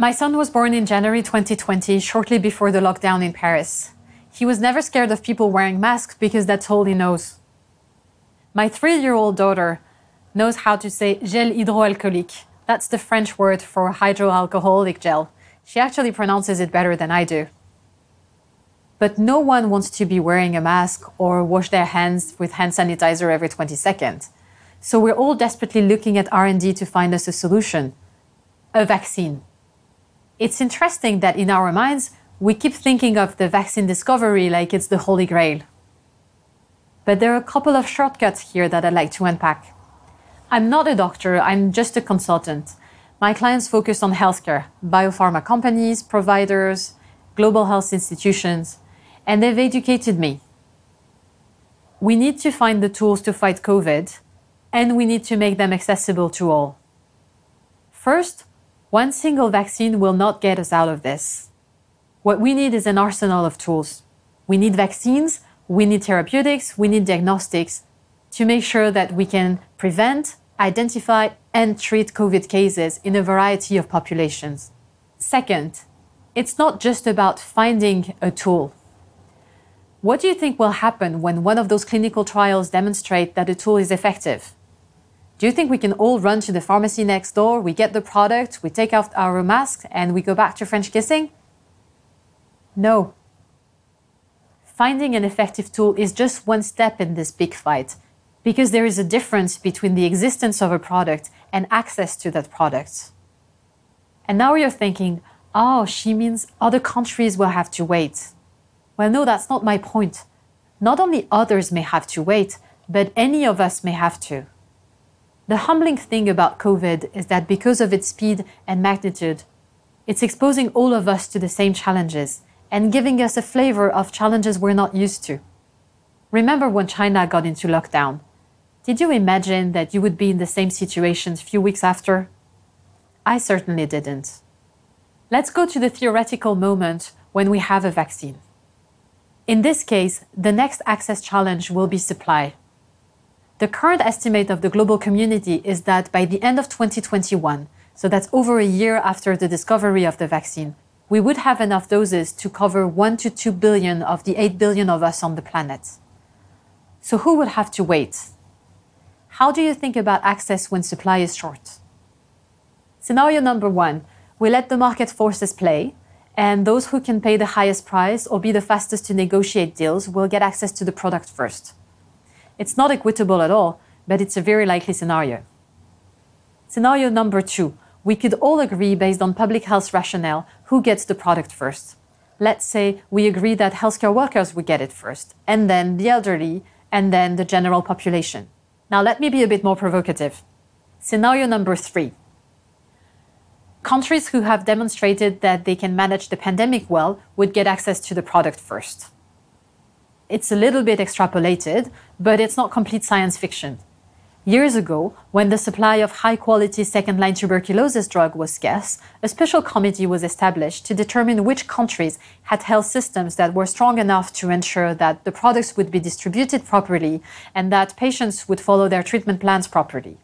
My son was born in January 2020, shortly before the lockdown in Paris. He was never scared of people wearing masks because that's all he knows. My three year old daughter knows how to say gel hydroalcoolique. That's the French word for hydroalcoholic gel. She actually pronounces it better than I do. But no one wants to be wearing a mask or wash their hands with hand sanitizer every 20 seconds. So we're all desperately looking at R&D to find us a solution, a vaccine. It's interesting that in our minds, we keep thinking of the vaccine discovery like it's the holy grail. But there are a couple of shortcuts here that I'd like to unpack. I'm not a doctor, I'm just a consultant. My clients focus on healthcare, biopharma companies, providers, global health institutions, and they've educated me. We need to find the tools to fight COVID, and we need to make them accessible to all. First, one single vaccine will not get us out of this. What we need is an arsenal of tools. We need vaccines, we need therapeutics, we need diagnostics to make sure that we can prevent, identify, and treat COVID cases in a variety of populations. Second, it's not just about finding a tool. What do you think will happen when one of those clinical trials demonstrate that a tool is effective? Do you think we can all run to the pharmacy next door, we get the product, we take off our masks, and we go back to French kissing? No. Finding an effective tool is just one step in this big fight because there is a difference between the existence of a product and access to that product. And now you're thinking, oh, she means other countries will have to wait. Well, no, that's not my point. Not only others may have to wait, but any of us may have to. The humbling thing about COVID is that because of its speed and magnitude, it's exposing all of us to the same challenges and giving us a flavor of challenges we're not used to. Remember when China got into lockdown? Did you imagine that you would be in the same situation a few weeks after? I certainly didn't. Let's go to the theoretical moment when we have a vaccine. In this case, the next access challenge will be supply. The current estimate of the global community is that by the end of 2021, so that's over a year after the discovery of the vaccine, we would have enough doses to cover 1 to 2 billion of the 8 billion of us on the planet. So, who would have to wait? How do you think about access when supply is short? Scenario number one we let the market forces play, and those who can pay the highest price or be the fastest to negotiate deals will get access to the product first. It's not equitable at all, but it's a very likely scenario. Scenario number two we could all agree based on public health rationale who gets the product first. Let's say we agree that healthcare workers would get it first, and then the elderly, and then the general population. Now, let me be a bit more provocative. Scenario number three countries who have demonstrated that they can manage the pandemic well would get access to the product first. It's a little bit extrapolated, but it's not complete science fiction. Years ago, when the supply of high quality second line tuberculosis drug was scarce, a special committee was established to determine which countries had health systems that were strong enough to ensure that the products would be distributed properly and that patients would follow their treatment plans properly.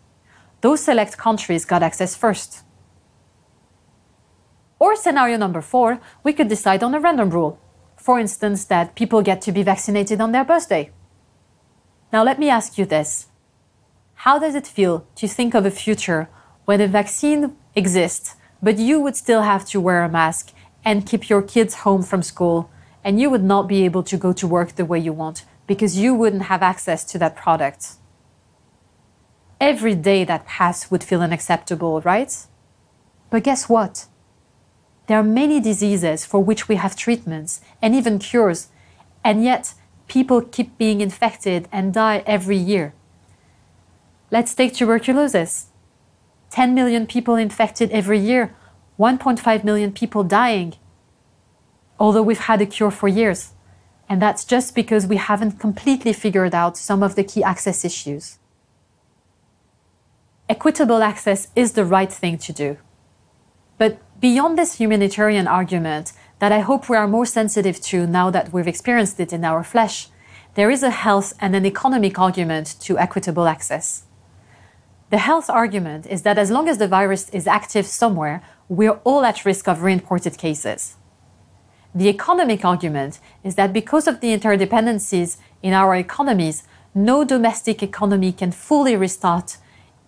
Those select countries got access first. Or scenario number four, we could decide on a random rule. For instance, that people get to be vaccinated on their birthday. Now, let me ask you this how does it feel to think of a future when a vaccine exists, but you would still have to wear a mask and keep your kids home from school, and you would not be able to go to work the way you want because you wouldn't have access to that product? Every day that passed would feel unacceptable, right? But guess what? There are many diseases for which we have treatments and even cures, and yet people keep being infected and die every year. Let's take tuberculosis 10 million people infected every year, 1.5 million people dying, although we've had a cure for years. And that's just because we haven't completely figured out some of the key access issues. Equitable access is the right thing to do. But beyond this humanitarian argument that I hope we are more sensitive to now that we've experienced it in our flesh, there is a health and an economic argument to equitable access. The health argument is that as long as the virus is active somewhere, we're all at risk of reimported cases. The economic argument is that because of the interdependencies in our economies, no domestic economy can fully restart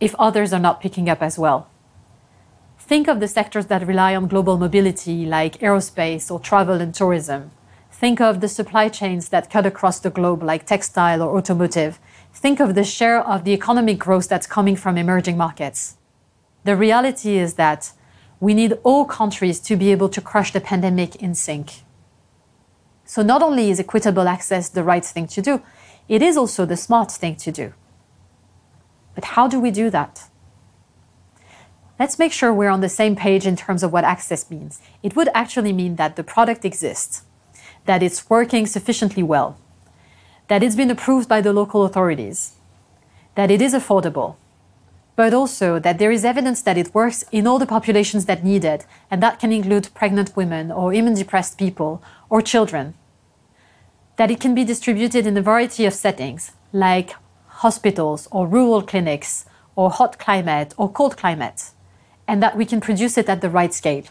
if others are not picking up as well. Think of the sectors that rely on global mobility, like aerospace or travel and tourism. Think of the supply chains that cut across the globe, like textile or automotive. Think of the share of the economic growth that's coming from emerging markets. The reality is that we need all countries to be able to crush the pandemic in sync. So, not only is equitable access the right thing to do, it is also the smart thing to do. But how do we do that? Let's make sure we're on the same page in terms of what access means. It would actually mean that the product exists, that it's working sufficiently well, that it's been approved by the local authorities, that it is affordable, but also that there is evidence that it works in all the populations that need it, and that can include pregnant women or immunodepressed people or children. That it can be distributed in a variety of settings, like hospitals or rural clinics or hot climate or cold climate, and that we can produce it at the right scale.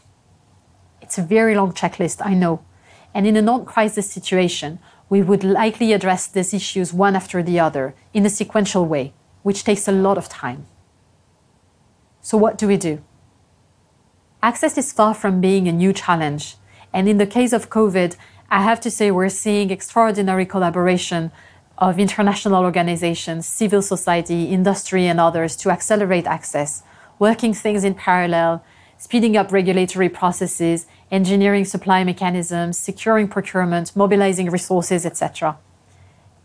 It's a very long checklist, I know. And in a non crisis situation, we would likely address these issues one after the other in a sequential way, which takes a lot of time. So, what do we do? Access is far from being a new challenge. And in the case of COVID, I have to say we're seeing extraordinary collaboration of international organizations, civil society, industry, and others to accelerate access, working things in parallel, speeding up regulatory processes, engineering supply mechanisms, securing procurement, mobilizing resources, etc.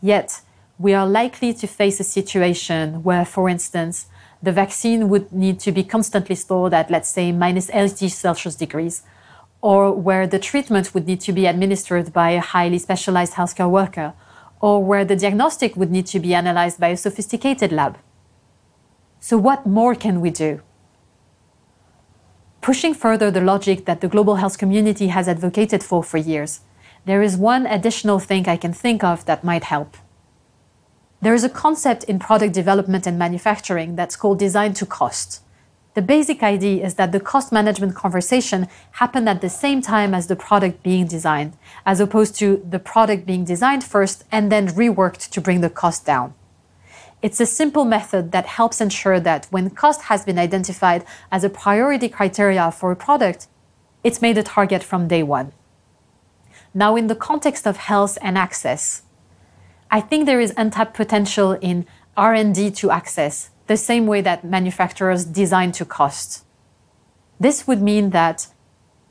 Yet, we are likely to face a situation where, for instance, the vaccine would need to be constantly stored at, let's say, minus 80 Celsius degrees, or where the treatment would need to be administered by a highly specialized healthcare worker, or where the diagnostic would need to be analyzed by a sophisticated lab. So, what more can we do? Pushing further the logic that the global health community has advocated for for years, there is one additional thing I can think of that might help. There is a concept in product development and manufacturing that's called design to cost. The basic idea is that the cost management conversation happened at the same time as the product being designed, as opposed to the product being designed first and then reworked to bring the cost down. It's a simple method that helps ensure that when cost has been identified as a priority criteria for a product, it's made a target from day one. Now, in the context of health and access, I think there is untapped potential in R&D to access, the same way that manufacturers design to cost. This would mean that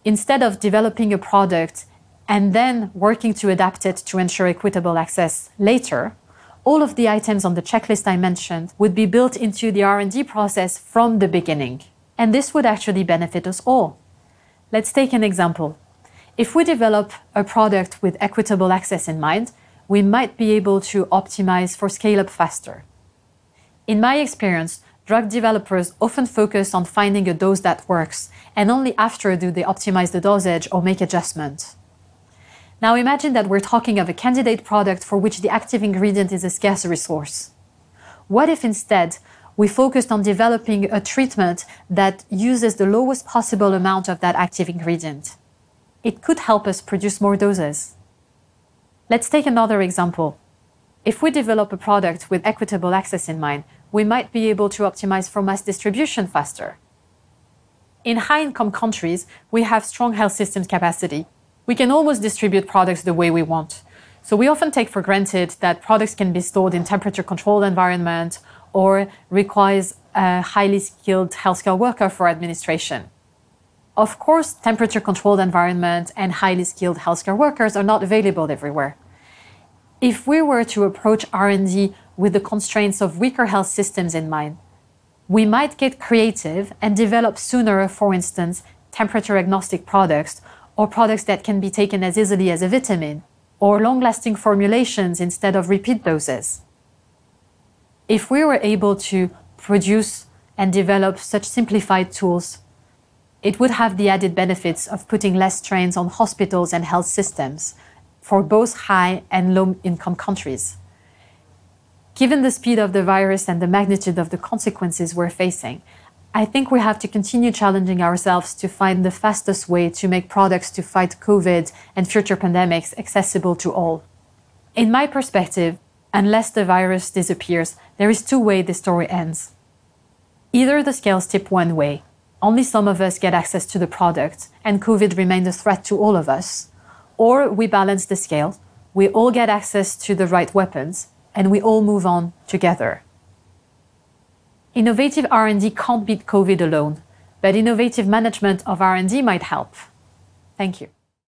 instead of developing a product and then working to adapt it to ensure equitable access later, all of the items on the checklist I mentioned would be built into the R&D process from the beginning. And this would actually benefit us all. Let's take an example. If we develop a product with equitable access in mind, we might be able to optimize for scale up faster. In my experience, drug developers often focus on finding a dose that works, and only after do they optimize the dosage or make adjustments. Now imagine that we're talking of a candidate product for which the active ingredient is a scarce resource. What if instead we focused on developing a treatment that uses the lowest possible amount of that active ingredient? It could help us produce more doses. Let's take another example. If we develop a product with equitable access in mind, we might be able to optimize for mass distribution faster. In high income countries, we have strong health systems capacity, we can almost distribute products the way we want. So we often take for granted that products can be stored in temperature controlled environment or requires a highly skilled healthcare worker for administration. Of course, temperature controlled environment and highly skilled healthcare workers are not available everywhere. If we were to approach R&D with the constraints of weaker health systems in mind, we might get creative and develop sooner, for instance, temperature agnostic products or products that can be taken as easily as a vitamin, or long lasting formulations instead of repeat doses. If we were able to produce and develop such simplified tools, it would have the added benefits of putting less strains on hospitals and health systems for both high and low income countries. Given the speed of the virus and the magnitude of the consequences we're facing, I think we have to continue challenging ourselves to find the fastest way to make products to fight COVID and future pandemics accessible to all. In my perspective, unless the virus disappears, there is two ways the story ends. Either the scales tip one way, only some of us get access to the product, and COVID remains a threat to all of us, or we balance the scale, we all get access to the right weapons, and we all move on together. Innovative R&D can't beat COVID alone, but innovative management of R&D might help. Thank you.